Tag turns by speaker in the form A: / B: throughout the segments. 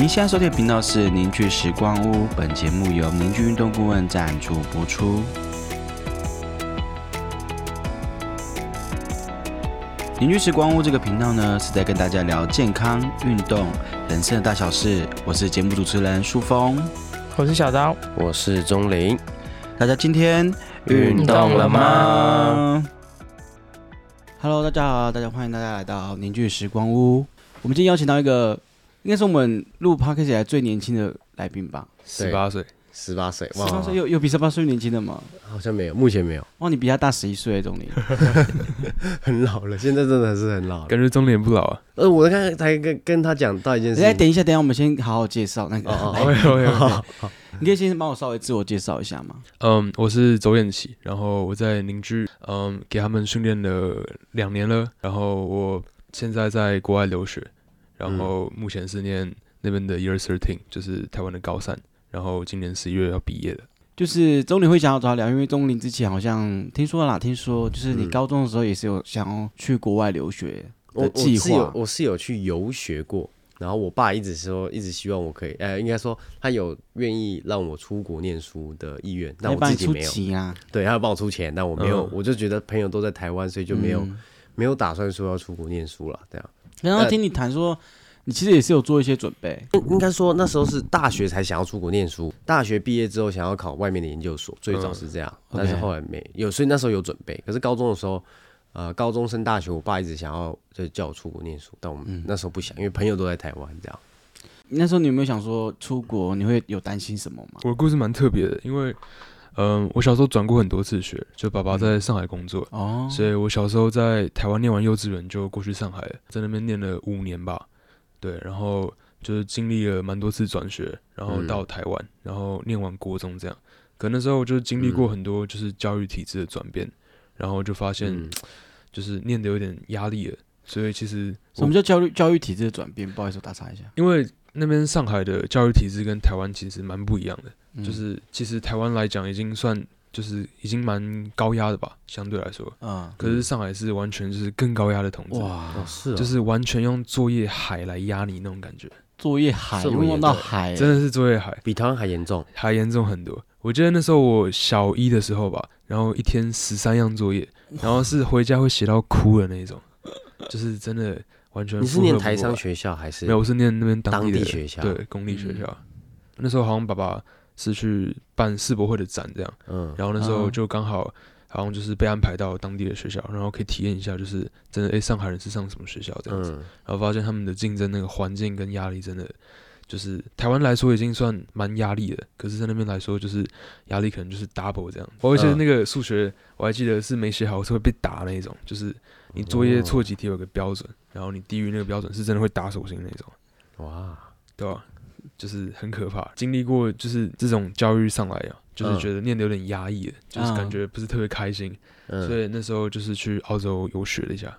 A: 您现在收听的频道是凝聚时光屋，本节目由凝聚运动顾问赞助播出。凝聚时光屋这个频道呢，是在跟大家聊健康、运动、人生的大小事。我是节目主持人舒峰，
B: 我是小刀，
C: 我是钟林。
A: 大家今天
B: 运动了吗
A: ？Hello，大家好，大家欢迎大家来到凝聚时光屋。我们今天邀请到一个。应该是我们录 podcast 以来最年轻的来宾吧，
B: 十八岁，
C: 十八岁，
A: 十八岁有有比十八岁年轻的吗？
C: 好像没有，目前没有。
A: 哇，你比他大十一岁，钟林，
C: 很老了，现在真的是很老，
B: 感觉钟林不老啊。
C: 呃，我刚才才跟跟他讲到一件事，
A: 哎，等一下，等一下，我们先好好介绍那个。
B: 哦哦，
A: 你可以先帮我稍微自我介绍一下吗？
B: 嗯，我是周彦奇，然后我在凝聚，嗯，给他们训练了两年了，然后我现在在国外留学。然后目前是念那边的 Year Thirteen，就是台湾的高三。然后今年十一月要毕业的。
A: 就是钟林会想要找他聊，因为钟林之前好像听说啦，听说就是你高中的时候也是有想要去国外留学的计划。
C: 我是有去游学过，然后我爸一直说，一直希望我可以，呃，应该说他有愿意让我出国念书的意愿，但我自己没有
A: 啊。
C: 对，他要帮我出钱，但我没有，我就觉得朋友都在台湾，所以就没有没有打算说要出国念书了，这样。
A: 刚刚听你谈说，你其实也是有做一些准备。
C: 应该说那时候是大学才想要出国念书，大学毕业之后想要考外面的研究所，最早是这样。但是后来没有，所以那时候有准备。可是高中的时候，呃，高中升大学，我爸一直想要就叫我出国念书，但我们那时候不想，因为朋友都在台湾这样。
A: 那时候你有没有想说出国？你会有担心什么吗？
B: 我的故事蛮特别的，因为。嗯，我小时候转过很多次学，就爸爸在上海工作，哦，所以我小时候在台湾念完幼稚园就过去上海，在那边念了五年吧，对，然后就是经历了蛮多次转学，然后到台湾，然后念完国中这样，可那时候就经历过很多就是教育体制的转变，然后就发现 就是念的有点压力了，所以其实
A: 什么叫教育教育体制的转变？不好意思，我打岔一下，
B: 因为那边上海的教育体制跟台湾其实蛮不一样的。就是其实台湾来讲已经算就是已经蛮高压的吧，相对来说。啊。可是上海是完全就是更高压的统治。
C: 哇，是。
B: 就是完全用作业海来压你那种感觉。
A: 作业海用到海，
B: 真的是作业海，
C: 比台湾还严重，
B: 还严重很多。我记得那时候我小一的时候吧，然后一天十三样作业，然后是回家会写到哭的那种，就是真的完全。
C: 你是念台商学校还是？
B: 没有，我是念那边当
C: 地学校，
B: 对，公立学校。那时候好像爸爸。是去办世博会的展这样，嗯，然后那时候就刚好好像就是被安排到当地的学校，然后可以体验一下，就是真的哎，上海人是上什么学校这样子，然后发现他们的竞争那个环境跟压力真的就是台湾来说已经算蛮压力的，可是在那边来说就是压力可能就是 double 这样。我记得那个数学我还记得是没写好是会被打那一种，就是你作业错几题有个标准，然后你低于那个标准是真的会打手心那种。哇，对吧？就是很可怕，经历过就是这种教育上来啊，就是觉得念的有点压抑了，就是感觉不是特别开心，所以那时候就是去澳洲游学了一下，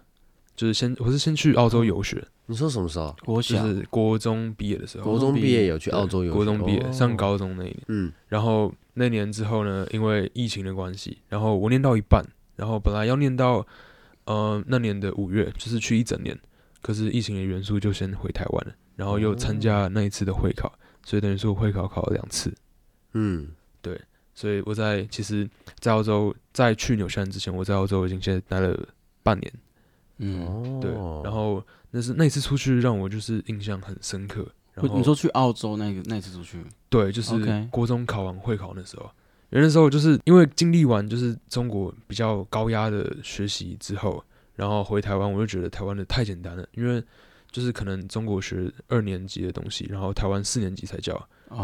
B: 就是先我是先去澳洲游学。
C: 你说什么时候？
A: 国
B: 小，就是国中毕业的时候。
C: 国中毕业有去澳洲游？
B: 国中毕业上高中那一年，嗯，然后那年之后呢，因为疫情的关系，然后我念到一半，然后本来要念到呃那年的五月，就是去一整年，可是疫情的元素就先回台湾了。然后又参加那一次的会考，所以等于说我会考考了两次。嗯，对，所以我在其实，在澳洲在去纽西兰之前，我在澳洲已经先待了半年。嗯，对。然后那是那次出去让我就是印象很深刻。然后
A: 你说去澳洲那个那次出去？
B: 对，就是国中考完会考那时候，那时候就是因为经历完就是中国比较高压的学习之后，然后回台湾，我就觉得台湾的太简单了，因为。就是可能中国学二年级的东西，然后台湾四年级才教，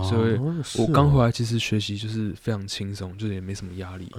B: 所以我刚回来其实学习就是非常轻松，就是也没什么压力，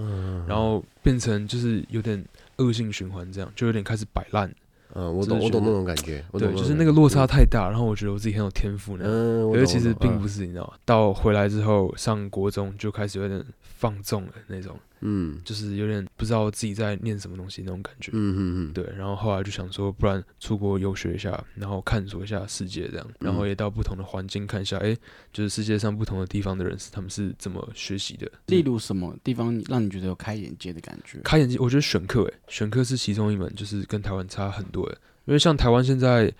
B: 然后变成就是有点恶性循环，这样就有点开始摆烂。
C: 嗯，我懂，我懂那种感觉。
B: 对，就是那个落差太大，然后我觉得我自己很有天赋呢。嗯，可是其实并不是，你知道吗？到回来之后上国中就开始有点放纵了那种。嗯，就是有点不知道自己在念什么东西那种感觉。嗯嗯嗯，对。然后后来就想说，不然出国游学一下，然后探索一下世界这样，然后也到不同的环境看一下，哎，就是世界上不同的地方的人是他们是怎么学习的。
A: 例如什么地方让你觉得有开眼界的感觉？
B: 开眼界，我觉得选课，哎，选课是其中一门，就是跟台湾差很多的。因为像台湾现在，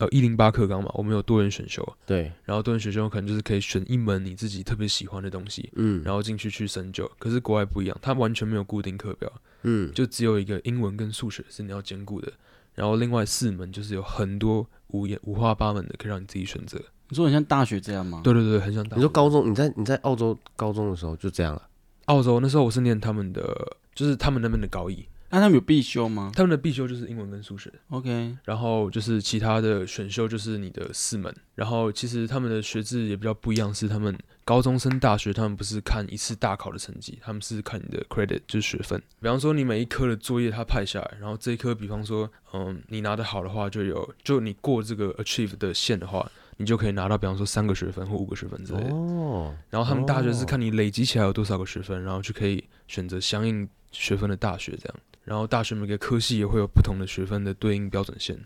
B: 呃一零八课纲嘛，我们有多元选修，
C: 对，
B: 然后多元选修可能就是可以选一门你自己特别喜欢的东西，
C: 嗯，
B: 然后进去去深究。可是国外不一样，它完全没有固定课表，
C: 嗯，
B: 就只有一个英文跟数学是你要兼顾的，然后另外四门就是有很多五颜五花八门的可以让你自己选择。
A: 你说很像大学这样吗？
B: 对对对，很像大学。
C: 你说高中你在你在澳洲高中的时候就这样了，
B: 澳洲那时候我是念他们的，就是他们那边的高一，
A: 那他们有必修吗
B: 他们的必修就是英文跟数学。
A: ？OK，
B: 然后就是其他的选修就是你的四门，然后其实他们的学制也比较不一样，是他们高中升大学，他们不是看一次大考的成绩，他们是看你的 credit 就是学分。比方说你每一科的作业他派下来，然后这一科比方说，嗯，你拿得好的话就有，就你过这个 achieve 的线的话，你就可以拿到比方说三个学分或五个学分之类的。
C: 哦，
B: 然后他们大学是
C: 哦
B: 看你累积起来有多少个学分，然后就可以选择相应学分的大学这样。然后大学每个科系也会有不同的学分的对应标准线。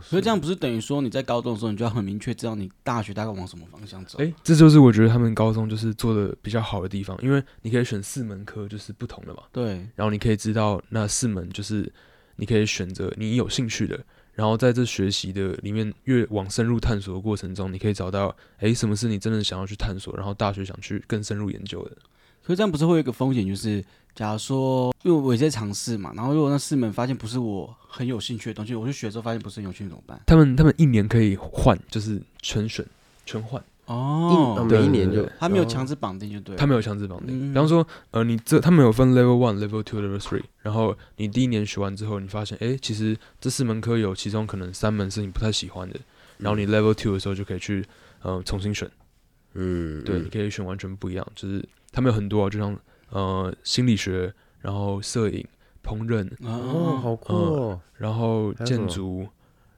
A: 所以这样不是等于说你在高中的时候，你就要很明确知道你大学大概往什么方向走？
B: 哎，这就是我觉得他们高中就是做的比较好的地方，因为你可以选四门科，就是不同的嘛，
A: 对，
B: 然后你可以知道那四门就是你可以选择你有兴趣的，然后在这学习的里面越往深入探索的过程中，你可以找到哎什么是你真的想要去探索，然后大学想去更深入研究的。
A: 可是这样不是会有一个风险，就是假如说，因为我也在尝试嘛，然后如果那四门发现不是我很有兴趣的东西，我去学之后发现不是很有兴趣怎么办？
B: 他们他们一年可以换，就是全选全换，
A: 哦
C: 一，每一年就
A: 他没有强制绑定就对了。
B: 他没有强制绑定。
A: 嗯
B: 比方说，呃，你这他们有分 level one、level two、level three，然后你第一年学完之后，你发现，哎，其实这四门科有其中可能三门是你不太喜欢的，然后你 level two 的时候就可以去，呃，重新选。
C: 嗯，
B: 对，
C: 嗯
B: 你可以选完全不一样，就是他们有很多啊，就像呃心理学，然后摄影、烹饪，
C: 哦，好酷哦，
B: 然后建筑，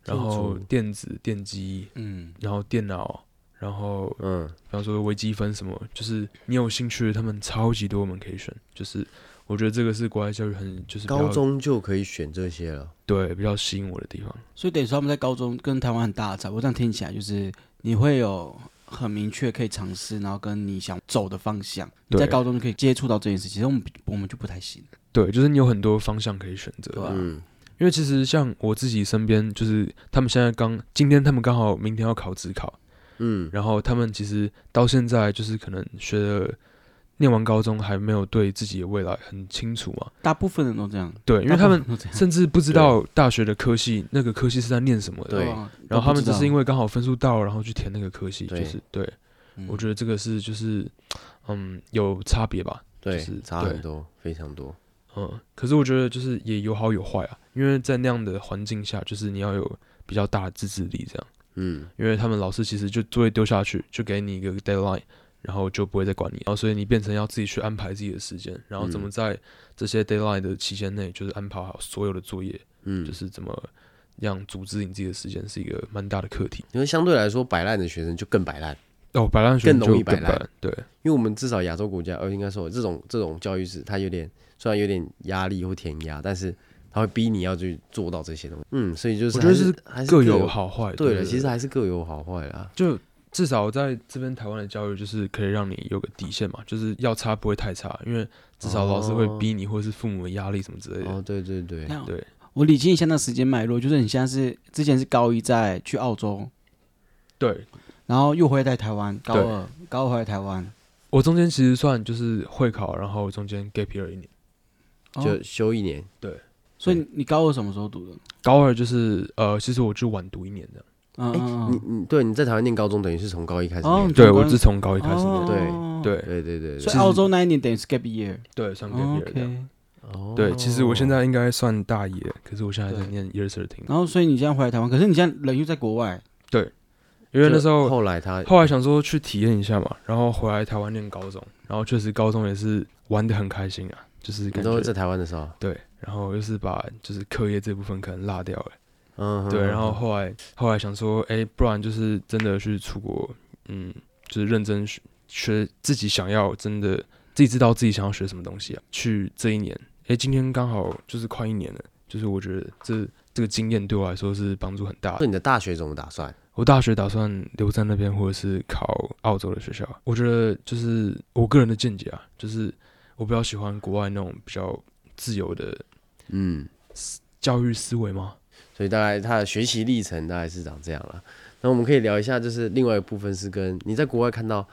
B: 然后电子、电机，
A: 嗯，
B: 然后电脑，然后
C: 嗯，
B: 比方说微积分什么，就是你有兴趣的，他们超级多我们可以选。就是我觉得这个是国外教育很就是
C: 高中就可以选这些了，
B: 对比较吸引我的地方。
A: 所以等于说他们在高中跟台湾很大的差。我这样听起来就是你会有很明确可以尝试，然后跟你想走的方向，你在高中就可以接触到这件事。其实我们我们就不太行，
B: 对，就是你有很多方向可以选择。
A: 对吧、
C: 嗯，
B: 因为其实像我自己身边，就是他们现在刚今天他们刚好明天要考职考，
C: 嗯，
B: 然后他们其实到现在就是可能学的念完高中还没有对自己的未来很清楚嘛。
A: 大部分人都这样，
B: 对，因为他们甚至不知道大学的科系那个科系是在念什么的。
C: 对
A: 啊
B: 然后他们只是因
A: 为，
B: 刚好分数到了，然后去填那个科系，就是对。
A: 嗯
B: 我觉得这个是就是嗯有差别吧，
C: 对
B: 就是，
C: 差很多，非常多，
B: 嗯。可是我觉得就是也有好有坏啊，因为在那样的环境下，就是你要有比较大的自制力，这样。
C: 嗯，
B: 因为他们老师其实就作业丢下去，就给你一个 deadline，然后就不会再管你，然后所以你变成要自己去安排自己的时间，然后怎么
C: 嗯
B: 在这些 deadline 的期间内，就是安排好所有的作业，
C: 嗯，
B: 就是怎么样组织你自己的时间，是一个蛮大的课题。
C: 因为相对来说，摆烂的学生就更摆烂，
B: 哦，摆烂学生
C: 更容易摆烂
B: 对，
C: 因为我们至少亚洲国家，呃，应该说这种这种教育是它有点虽然有点压力或填压，但是它会逼你要去做到这些东西。嗯，所以就是还是
B: 我觉得是
C: 还是
B: 各
C: 有
B: 有好坏。
C: 对了，
B: 对
C: 其实还是各有好坏啦。
B: 就至少在这边台湾的教育，就是可以让你有个底线嘛，就是要差不会太差，因为至少老师会逼你，或者是父母的压力什么之类的。
C: 哦，对对对，
B: 对，
A: 我理清一下那时间脉络，就是你现在是之前是高一在去澳洲，
B: 对。
A: 然后又回来台湾，高
B: 对。
A: 二高二回来台湾，
B: 我中间其实算就是会考，然后中间 gap year 一年。
A: 哦。
C: 就休一年，对。
A: 所以你高二什么时候读的？
B: 高二就是呃，其实我就晚读一年的。
C: 哎，
A: 嗯嗯。
C: 你你对你在台湾念高中，等于是从高一开始
A: 哦
C: 念，
B: 对我是从高一开始
A: 哦
B: 念，对
C: 对。对对对，
A: 所以澳洲那一年等于是 gap year。
B: 对，算 gap
A: 哦
B: year 这样。
A: OK，
C: 哦。
B: 对，其实我现在应该算大一了，可是我现在还在
A: 对。
B: 念 year thirteen，
A: 然后所以你现在回来台湾，可是你现在人又在国外，对
B: 因为那时候
C: 后来他
B: 后来想说去体验一下嘛，然后回来台湾念高中，然后确实高中也是玩的很开心啊，就是感觉
C: 在台湾的时候，
B: 对，然后又是把就是课业这部分可能落掉了，
C: 嗯，
B: 对，然后后来后来想说，哎，不然就是真的去出国，嗯，就是认真学学自己想要，真的自己知道自己想要学什么东西啊，去这一年，哎，今天刚好就是快一年了，就是我觉得这这个经验对我来说是帮助很大的
C: 那。你的大学怎么打算？
B: 我大学打算留在那边，或者是考澳洲的学校。我觉得就是我个人的见解啊，就是我比较喜欢国外那种比较自由的
C: 嗯，
B: 教育思维嘛。
C: 所以大概他的学习历程大概是长这样了。那我们可以聊一下，就是另外一个部分是跟你在国外看到。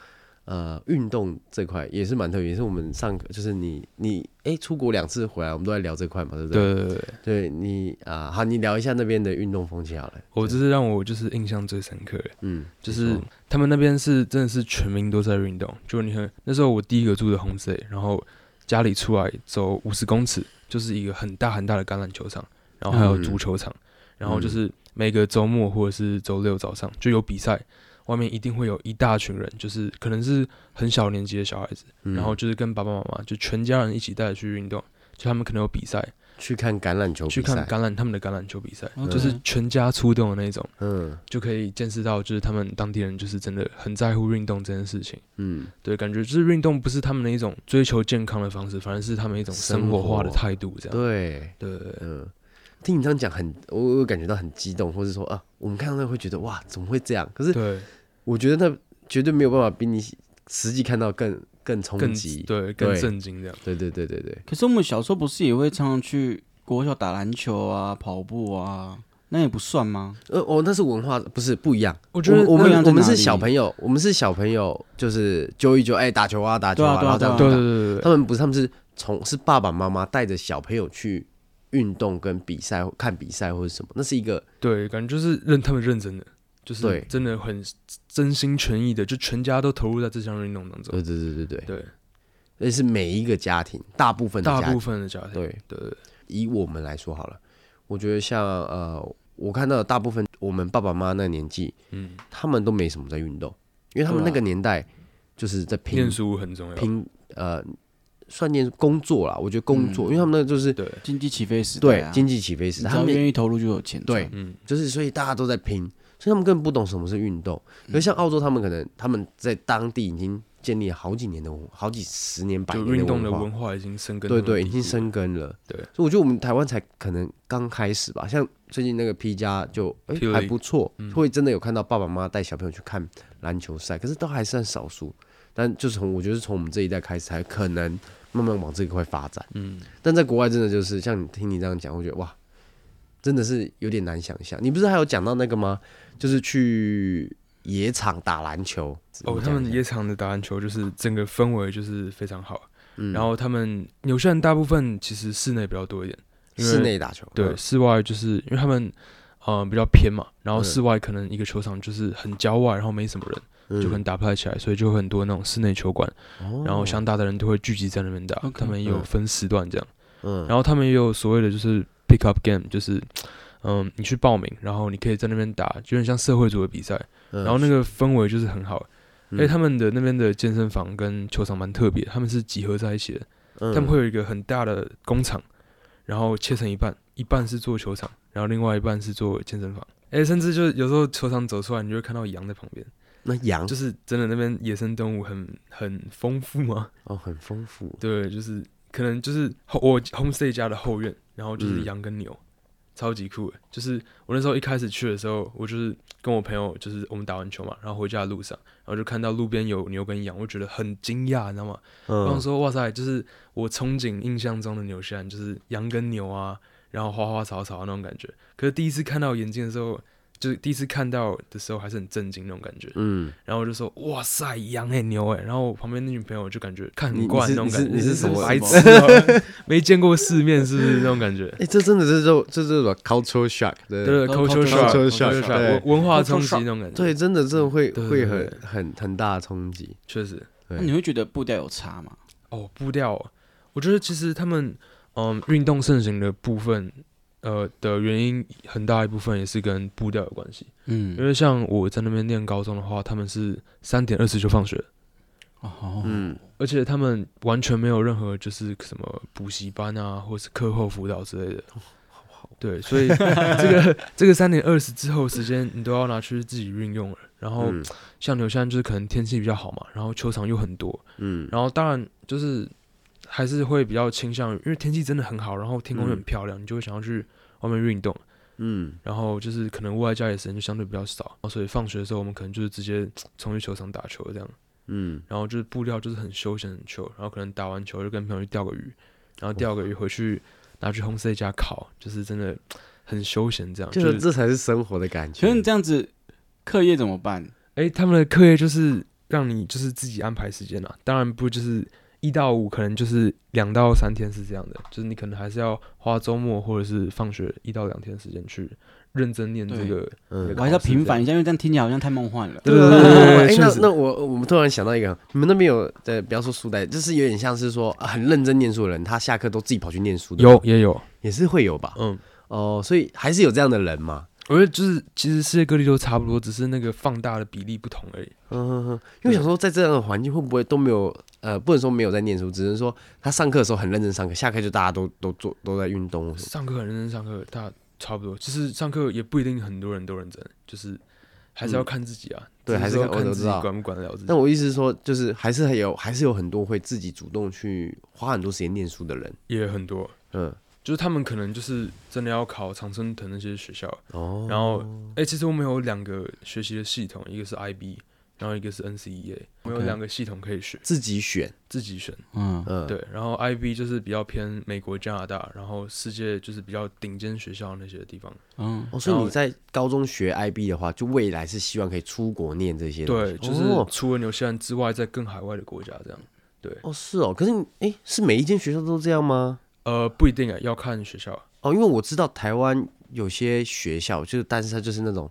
C: 呃，运动这块也是蛮特别，也是我们上课，就是你你哎，出国两次回来，我们都在聊这块嘛，对不
B: 对？对对对，
C: 对你啊，好，你聊一下那边的运动风气好了。
B: 我这是让我就是印象最深刻，嗯，就是他们那边是真的是全民都在运动，就你看那时候我第一个住的 h o m e 然后家里出来走五十公尺就是一个很大很大的橄榄球场，然后还有足球场，然后就是每个周末或者是周六早上就有比赛。外面一定会有一大群人，就是可能是很小年纪的小孩子，然后就是跟爸爸妈妈就全家人一起带着去运动，就他们可能有比赛，
C: 去看橄榄球，
B: 去看橄榄他们的橄榄球比赛，就是全家出动的那种，嗯，就可以见识到就是他们当地人就是真的很在乎运动这件事情，嗯，对，感觉就是运动不是他们的一种追求健康的方式，反而是他们一种生活化的态度，这样，
C: 对，
B: 对，嗯，
C: 听你这样讲很，我我感觉到很激动，或者说啊。我们看到那会觉得哇，怎么会这样？可是，我觉得那绝对没有办法比你实际看到更更冲击，
B: 对，更震惊这样。
C: 对对对对对。
A: 可是我们小时候不是也会常常去国小打篮球啊、跑步啊，那也不算吗？
C: 呃，哦，那是文化，不是不一样。我觉得我们我们是小朋友，我们是小朋友，就是揪一揪，哎，打球啊，打球啊，然后这样。
B: 对对对对。
C: 他们不是，他们是从是爸爸妈妈带着小朋友去。运动跟比赛，看比赛或者什么，那是一个
B: 对，感觉就是认他们认真的，就是真的很真心全意的，就全家都投入在这项运动当中。
C: 对对对对对。
B: 对，
C: 那是每一个家庭，大部分
B: 大部分的家庭。
C: 对。
B: 对，
C: 以我们来说好了，我觉得像呃，我看到大部分我们爸爸妈妈那年纪，嗯，他们都没什么在运动，因为他们那个年代就是在拼
B: 念书很重要，
C: 拼呃。算念工作啦，我觉得工作，因为他们那就是
B: 对
A: 经济起飞时
C: 代，对经济起飞时代，他们
A: 愿意投入就有钱，
C: 对，嗯，就是所以大家都在拼，所以他们根本不懂什么是运动。可是像澳洲，他们可能他们在当地已经建立了好几年的好几十年、百年
B: 的
C: 文
B: 化，已经生根，
C: 对对，已经生根了。
B: 对，
C: 所以我觉得我们台湾才可能刚开始吧。像最近那个 P 加就哎还不错，会真的有看到爸爸妈妈带小朋友去看篮球赛，可是都还算少数。但就是从我觉得从我们这一代开始才可能。慢慢往这一块发展，嗯，但在国外真的就是像你听你这样讲，我觉得哇，真的是有点难想象。你不是还有讲到那个吗？就是去野场打篮球
B: 哦，他们野场的打篮球就是整个氛围就是非常好。嗯，然后他们有些人大部分其实室内比较多一点，
C: 室内打球，
B: 对，室外就是因为他们呃比较偏嘛，然后室外可能一个球场就是很郊外，然后没什么人。就可能打不太起来，所以就很多那种室内球馆，然后想打的人都会聚集在那边打。他们也有分时段这样，嗯，然后他们也有所谓的就是 pick up game，就是嗯，你去报名，然后你可以在那边打，就很像社会组的比赛，然后那个氛围就是很好。因为他们的那边的健身房跟球场蛮特别，他们是集合在一起的，他们会有一个很大的工厂，然后切成一半，一半是做球场，然后另外一半是做健身房。哎，甚至就是有时候球场走出来，你就会看到羊在旁边。
C: 那羊
B: 就是真的，那边野生动物很很丰富吗？
C: 哦，很丰富。
B: 对，就是可能就是我 homestay 家的后院，然后就是羊跟牛，超级酷。就是我那时候一开始去的时候，我就是跟我朋友，就是我们打完球嘛，然后回家的路上，然后就看到路边有牛跟羊，我觉得很惊讶，你知道吗？然后说哇塞，就是我憧憬印象中的纽西兰，就是羊跟牛啊，然后花花草草那种感觉。可是第一次看到眼睛的时候。就是第一次看到的时候还是很震惊那种感觉，嗯，然后我就说哇塞，羊哎牛哎，然后旁边那女朋友就感觉看很惯那种感觉，
C: 你是什么
B: 白痴，没见过世面是不是那种感觉？
C: 哎，这真的是就这是什么 culture shock，对
B: 对，culture shock，文化冲击那种感觉，
C: 对，真的这会会很很很大的冲击，
B: 确实。
A: 那你会觉得步调有差吗？
B: 哦，步调，我觉得其实他们嗯运动盛行的部分。呃的原因很大一部分也是跟步调有关系，嗯，因为像我在那边念高中的话，他们是三点二十就放学，哦，嗯，而且他们完全没有任何就是什么补习班啊，或是课后辅导之类的，好好，对，所以 这个这个三点二十之后时间你都要拿去自己运用了，然后像纽西兰就是可能天气比较好嘛，然后球场又很多，嗯，然后当然就是。还是会比较倾向于，因为天气真的很好，然后天空又很漂亮，你就会想要去外面运动。嗯，然后就是可能户外家里时间就相对比较少，所以放学的时候我们可能就是直接 冲去球场打球这样。嗯，然后就是布料就是很休闲很球，然后可能打完球就跟朋友去钓个鱼，然后钓个鱼回去拿去 home stay 家烤，就是真的很休闲这样，
C: 就是这才是生活的感觉。
A: 可是你这样子，课业怎么办？
B: 哎，他们的课业就是让你就是自己安排时间啊，当然不就是一到五，可能就是两到三天是这样的，就是你可能还是要花周末或者是放学一到两天时间去认真念这个。
A: 嗯，我还是要平反一下，因为这样听起来好像太梦幻了。
C: 对对对，哎，那那我我们突然想到一个，你们那边有呃不要说书呆，就是有点像是说很认真念书的人，他下课都自己跑去念书的。
B: 有也有，
C: 也是会有吧？嗯，哦，所以还是有这样的人嘛。
B: 我觉得就是，其实世界各地都差不多，只是那个放大的比例不同而已。
C: 嗯哼哼，因为想说，在这样的环境，会不会都没有？呃，不能说没有在念书，只能说他上课的时候很认真上课，下课就大家都都做都在运动。
B: 上课很认真上课，大差不多。其实上课也不一定很多人都认真，就是还是要看自己啊。
C: 对，还是要
B: 看
C: 自己
B: 管不管得了自己。
C: 但我意思是说，就是还是有，还是有很多会自己主动去花很多时间念书的人，
B: 也很多。嗯。就是他们可能就是真的要考常春藤那些学校，哦，然后哎，其实我们有两个学习的系统，一个是 IB，然后一个是 NCEA，我们有两个系统可以选，
C: 自己选，
B: 自己选，嗯。嗯，对，然后 IB 就是比较偏美国、加拿大，然后世界就是比较顶尖学校那些地方，
C: 嗯，哦，所以你在高中学 IB 的话，就未来是希望可以出国念这些，
B: 对，就是除了纽西兰之外，在更海外的国家这样，对，
C: 哦，是哦，可是哎，是每一间学校都这样吗？
B: 呃，不一定啊，要看学校
C: 哦。因为我知道台湾有些学校，就是但是它就是那种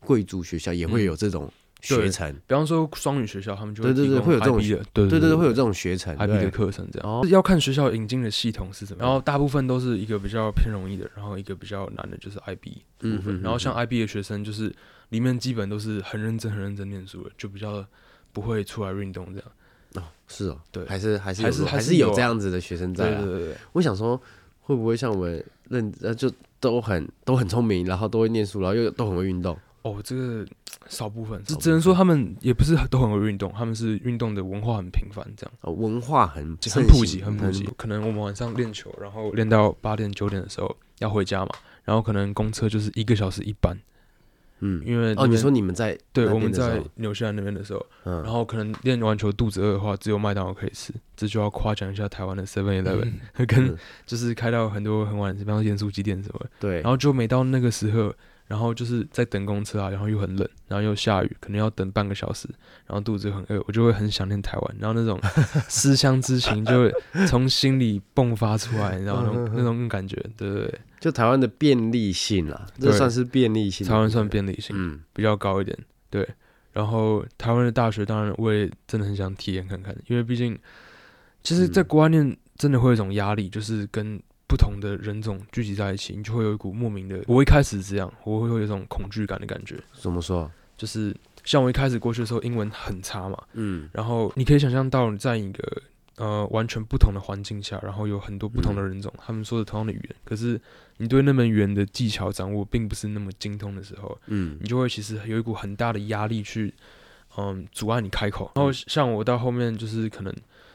C: 贵族学校，也会有这种学程。
B: 比方说双语学校，他们就
C: 对对对，会有这种
B: 的，
C: 对
B: 对对，
C: 会有这种学程
B: ，IB 的课程这样。哦要看学校引进的系统是什么，然后大部分都是一个比较偏容易的，然后一个比较难的，就是 IB 部分。然后像 IB 的学生，就是里面基本都是很认真、很认真念书的，就比较不会出来运动这样。
C: 哦，是哦，
B: 对，
C: 还是还是还
B: 是
C: 还是有这样子的学生在。
B: 对对对，
C: 我想说，会不会像我们认呃，就都很都很聪明，然后都会念书，然后又都很会运动？
B: 哦，这个少部分，只只能说他们也不是都很会运动，他们是运动的文化很频繁，这样。
C: 哦，文化很
B: 很普及，很普及。可能我们晚上练球，然后练到八点九点的时候要回家嘛，然后可能公车就是一个小时一班。嗯，因为
C: 哦，你说你们在
B: 对我们在纽西兰那边的时候，嗯，然后可能练完球肚子饿的话，只有麦当劳可以吃，这就要夸奖一下台湾的 Seven Eleven，跟就是开到很多很晚，比方说盐酥鸡店什么，
C: 对，
B: 然后就每到那个时候。然后就是在等公车啊，然后又很冷，然后又下雨，可能要等半个小时，然后肚子很饿，我就会很想念台湾，然后那种 思乡之情就会从心里迸发出来，然后那种那种感觉，对对对，
C: 就台湾的便利性啦，这算是便利性，
B: 台湾算便利性，嗯，比较高一点，对。然后台湾的大学，当然我也真的很想体验看看，因为毕竟，其实，在国外念真的会有一种压力，就是跟。不同的人种聚集在一起，你就会有一股莫名的。我一开始这样，我会有一种恐惧感的感觉。
C: 怎么说？
B: 就是像我一开始过去的时候，英文很差嘛。嗯。然后你可以想象到，你在一个呃完全不同的环境下，然后有很多不同的人种，他们说的同样的语言，可是你对那门语言的技巧掌握并不是那么精通的时候，嗯，你就会其实有一股很大的压力去，嗯，阻碍你开口。然后像我到后面就是可能。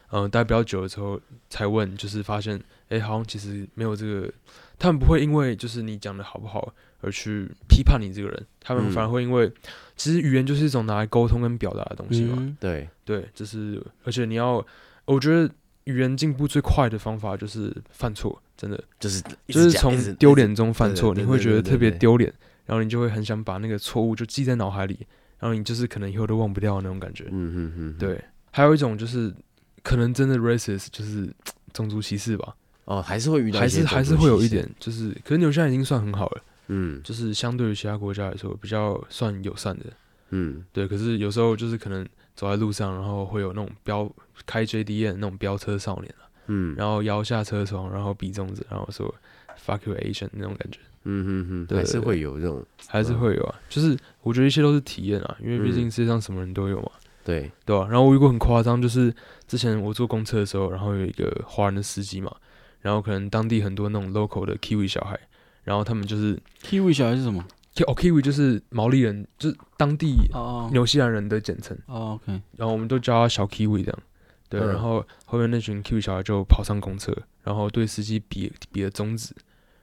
B: 嗯，待比较久的时候才问，就是发现，哎，好像其实没有这个，他们不会因为就是你讲的好不好而去批判你这个人，他们反而会因为，其实语言就是一种拿来沟通跟表达的东西嘛。
C: 对
B: 对，就是而且你要，我觉得语言进步最快的方法就是犯错，真的
C: 就是
B: 就是从丢脸中犯错，你会觉得特别丢脸，然后你就会很想把那个错误就记在脑海里，然后你就是可能以后都忘不掉那种感觉。嗯嗯嗯，对，还有一种就是。可能真的 racist 就是 种族歧视吧？
C: 哦，还是会遇到，
B: 还是还是会有一点，就是，可是纽西兰已经算很好了，嗯，就是相对于其他国家来说，比较算友善的，嗯，对。可是有时候就是可能走在路上，然后会有那种飙开 JDN 那种飙车少年啊，嗯，然后摇下车窗，然后比中指，然后说 fuck you Asian 那种感觉，嗯
C: 嗯嗯，对，还是会有这种，
B: 还是会有啊，就是我觉得一切都是体验啊，因为毕竟世界上什么人都有嘛。
C: 对
B: 对吧？然后我遇过很夸张，就是之前我坐公车的时候，然后有一个华人的司机嘛，然后可能当地很多那种 local 的 Kiwi 小孩，然后他们就是
A: Kiwi 小孩是什么？
B: 哦，Kiwi 就是毛利人，就是当地纽西兰人的简称。
A: 哦，OK。
B: 然后我们都叫他小 Kiwi 这样。对，然后后面那群 Kiwi 小孩就跑上公车，然后对司机比比了中指，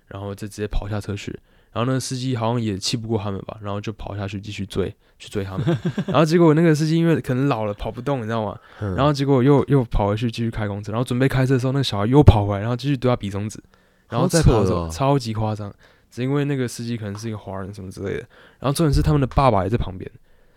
B: 然后就直接跑下车去。然后那个司机好像也气不过他们吧，然后就跑下去继续追，去追他们。然后结果那个司机因为可能老了跑不动，你知道吗？然后结果又又跑回去继续开公车，然后准备开车的时候，那个小孩又跑回来，然后继续对他比中指，然后再跑走，超级夸张，只因为那个司机可能是一个华人什么之类的。然后重点是他们的爸爸也在旁边，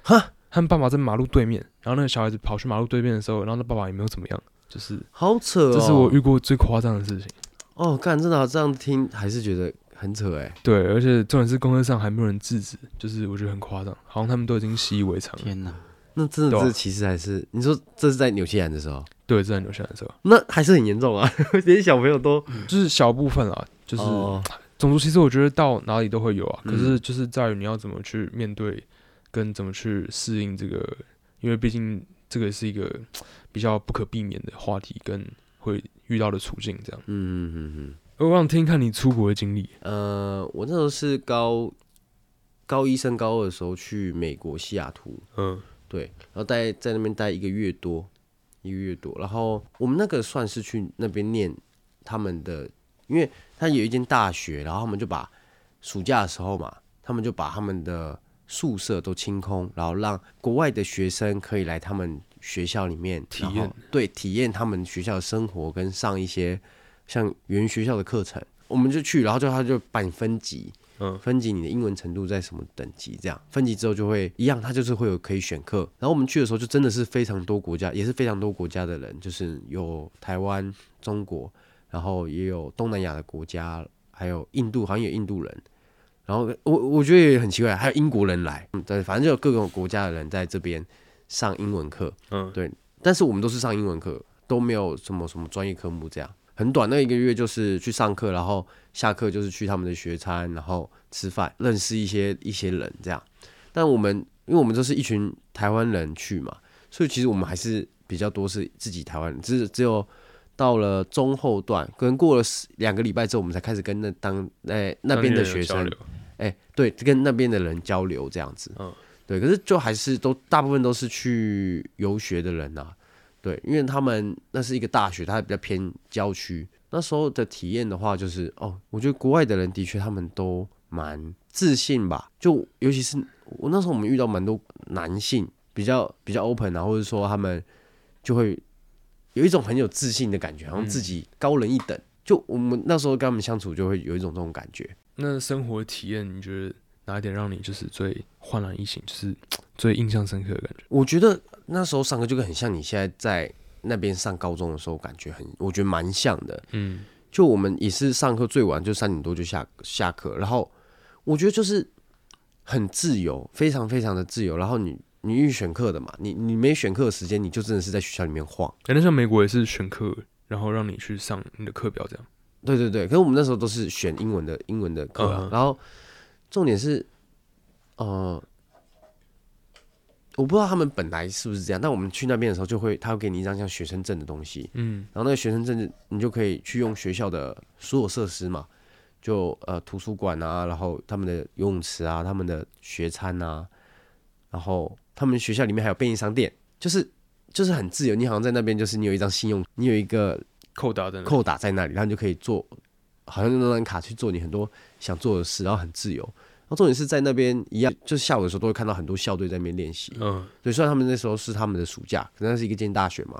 C: 哈，
B: 他们爸爸在马路对面，然后那个小孩子跑去马路对面的时候，然后他爸爸也没有怎么样，就是
C: 好扯哦，
B: 这是我遇过最夸张的事情。
C: 哦，干，真的这样听还是觉得很扯哎。
B: 对，而且重点是公车上还没有人制止，就是我觉得很夸张，好像他们都已经习以为常。
A: 天哪，
C: 那真的是其实还是你说这是在纽西兰的时候，
B: 对，是在纽西兰的时候，
C: 那还是很严重啊，连小朋友都
B: 就是小部分啊，就是种族其实我觉得到哪里都会有啊，可是就是在于你要怎么去面对，跟怎么去适应这个，因为毕竟这个是一个比较不可避免的话题跟。会遇到的处境这样，嗯嗯嗯嗯。我想听看你出国的经历。
C: 呃，我那时候是高高一升高二的时候去美国西雅图，嗯，对，然后待在那边待一个月多，一个月多。然后我们那个算是去那边念他们的，因为他有一间大学，然后他们就把暑假的时候嘛，他们就把他们的宿舍都清空，然后让国外的学生可以来他们。学校里面
B: 体验
C: 对体验他们学校的生活，跟上一些像原学校的课程，我们就去，然后就他就把你分级，嗯，分级你的英文程度在什么等级，这样分级之后就会一样，他就是会有可以选课。然后我们去的时候就真的是非常多国家，也是非常多国家的人，就是有台湾、中国，然后也有东南亚的国家，还有印度，好像有印度人。然后我我觉得也很奇怪，还有英国人来，嗯，对，反正就有各种国家的人在这边。上英文课，嗯，对，但是我们都是上英文课，都没有什么什么专业科目，这样很短，那一个月就是去上课，然后下课就是去他们的学餐，然后吃饭，认识一些一些人这样。但我们因为我们都是一群台湾人去嘛，所以其实我们还是比较多是自己台湾人，只只有到了中后段，可能过了两个礼拜之后，我们才开始跟那当哎那边的学生，哎，对，跟那边的人交流这样子，嗯。对，可是就还是都大部分都是去游学的人呐，对，因为他们那是一个大学，它比较偏郊区。那时候的体验的话，就是哦，我觉得国外的人的确他们都蛮自信吧，就尤其是我那时候我们遇到蛮多男性，比较比较 open 啊，或者说他们就会有一种很有自信的感觉，好像自己高人一等。就我们那时候跟他们相处，就会有一种这种感觉。
B: 那生活体验，你觉得？哪一点让你就是最焕然一新，就是最印象深刻的感觉？
C: 我觉得那时候上课就很像你现在在那边上高中的时候，感觉很，我觉得蛮像的。嗯，就我们也是上课最晚就三点多就下下课，然后我觉得就是很自由，非常非常的自由。然后你你预选课的嘛，你你没选课的时间，你就真的是在学校里面晃。
B: 哎，那像美国也是选课，然后让你去上你的课表这样。
C: 对对对，可是我们那时候都是选英文的英文的课，然后。重点是，呃，我不知道他们本来是不是这样，但我们去那边的时候，就会他会给你一张像学生证的东西，嗯，然后那个学生证你就可以去用学校的所有设施嘛，就呃图书馆啊，然后他们的游泳池啊，他们的学餐啊，然后他们学校里面还有便利商店，就是就是很自由，你好像在那边就是你有一张信用，你有一个
B: 扣打的
C: 扣打在那里，然后你就可以做。好像用那张卡去做你很多想做的事，然后很自由。然后重点是在那边一样，就是下午的时候都会看到很多校队在那边练习。嗯，对，虽然他们那时候是他们的暑假，可能那是一个建大学嘛，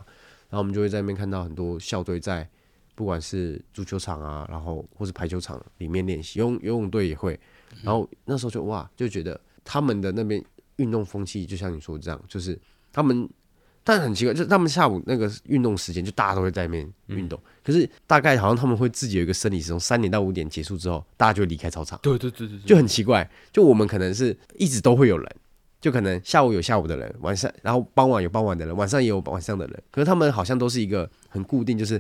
C: 然后我们就会在那边看到很多校队在，不管是足球场啊，然后或是排球场里面练习，游泳游泳队也会。然后那时候就哇，就觉得他们的那边运动风气，就像你说这样，就是他们。但很奇怪，就是他们下午那个运动时间，就大家都会在那边运动。可是大概好像他们会自己有一个生理时钟，三点到五点结束之后，大家就离开操场。
B: 对对对对，
C: 就很奇怪。就我们可能是一直都会有人，就可能下午有下午的人，晚上然后傍晚有傍晚的人，晚上也有晚上的人。可是他们好像都是一个很固定，就是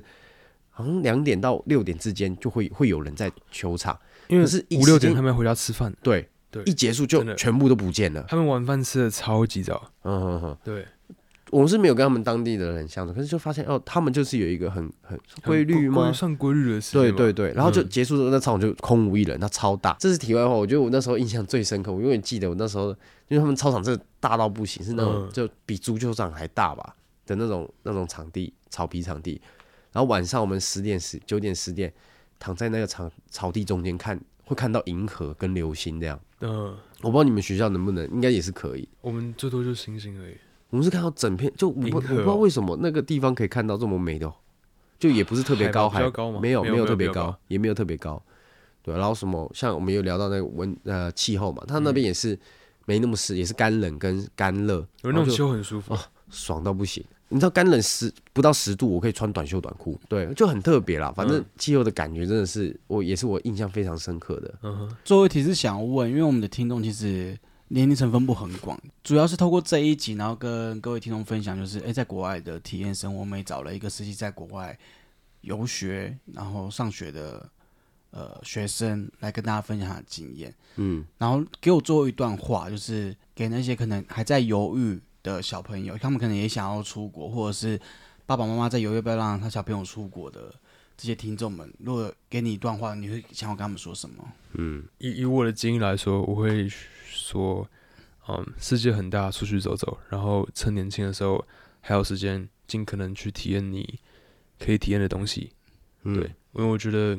C: 好像两点到六点之间就会会有人在球场，
B: 因为是五六点他们要回家吃饭。
C: 对对，一结束就全部都不见了。
B: 他们晚饭吃的超级早。嗯哼哼，对。
C: 我们是没有跟他们当地的人相处，可是就发现哦，他们就是有一个很很规律吗？
B: 算规律的事。
C: 对对对，然后就结束之后，那操场就空无一人，它超大。这是题外话，我觉得我那时候印象最深刻，我永远记得我那时候，因为他们操场真的大到不行，是那种就比足球场还大吧的那种那种场地，草皮场地。然后晚上我们十点十九点十点躺在那个场草地中间看，会看到银河跟流星这样。嗯，我不知道你们学校能不能，应该也是可以。
B: 我们最多就星星而已。
C: 我们是看到整片，就我我不知道为什么那个地方可以看到这么美的，就也不是特别高，
B: 还
C: 没有没有特别高，也没有特别高，对，然后什么像我们有聊到那个温呃气候嘛，它那边也是没那么湿，也是干冷跟干热，
B: 有那种秋很舒服，
C: 爽到不行。你知道干冷十不到十度，我可以穿短袖短裤，对，就很特别啦。反正气候的感觉真的是我也是我印象非常深刻的。
A: 嗯哼，最后一题是想要问，因为我们的听众其实年龄层分布很广，主要是透过这一集，然后跟各位听众分享，就是哎，在国外的体验生活，我们也找了一个实习在国外游学然后上学的呃学生来跟大家分享他的经验。嗯，然后给我最后一段话，就是给那些可能还在犹豫。的小朋友，他们可能也想要出国，或者是爸爸妈妈在犹豫要不要让他小朋友出国的这些听众们，如果给你一段话，你会想要跟他们说什么？
B: 嗯，以以我的经历来说，我会说，嗯，世界很大，出去走走，然后趁年轻的时候还有时间，尽可能去体验你可以体验的东西。对，因为我觉得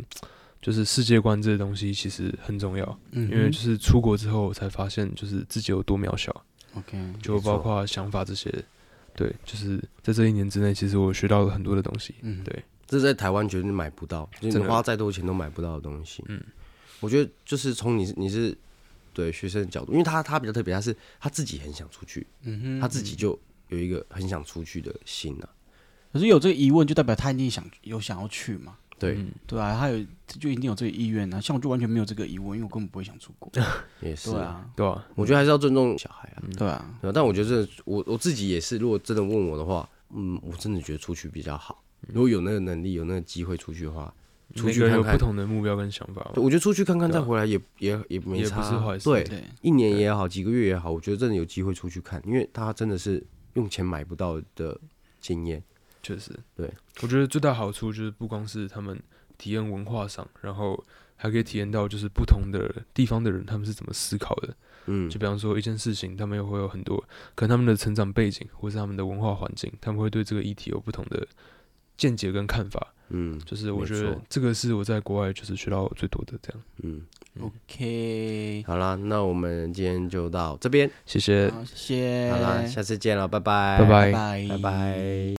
B: 就是世界观这些东西其实很重要，因为就是出国之后才发现，就是自己有多渺小。
A: OK，
B: 就包括想法这些，对，就是在这一年之内，其实我学到了很多的东西。嗯，对，
C: 这在台湾绝对买不到，你花再多钱都买不到的东西。嗯，我觉得就是从你你是对学生的角度，因为他他比较特别，他是他自己很想出去，嗯哼，他自己就有一个很想出去的心呐。
A: 可是有这个疑问，就代表他一定想有想要去嘛？
C: 对
A: 对啊，他有就一定有这个意愿啊。像我就完全没有这个疑问，因为我根本不会想出国。
C: 也是
A: 对啊，
B: 对啊，
C: 我觉得还是要尊重小孩啊。
A: 对啊，
C: 但我觉得我我自己也是，如果真的问我的话，嗯，我真的觉得出去比较好。如果有那个能力、有那个机会出去的话，出去看看。
B: 不同的目标跟想法，
C: 我觉得出去看看再回来也也也没差。对，一年也好，几个月也好，我觉得真的有机会出去看，因为他真的是用钱买不到的经验。
B: 确实，
C: 对
B: 我觉得最大好处就是不光是他们。体验文化上，然后还可以体验到就是不同的地方的人他们是怎么思考的。嗯，就比方说一件事情，他们又会有很多可能他们的成长背景或是他们的文化环境，他们会对这个议题有不同的见解跟看法。嗯，就是我觉得这个是我在国外就是学到最多的这样。
A: 嗯，OK，
C: 好啦，那我们今天就到这边，
B: 谢谢，
A: 谢谢，
C: 好啦，下次见了，拜拜，
B: 拜拜，
A: 拜
C: 拜。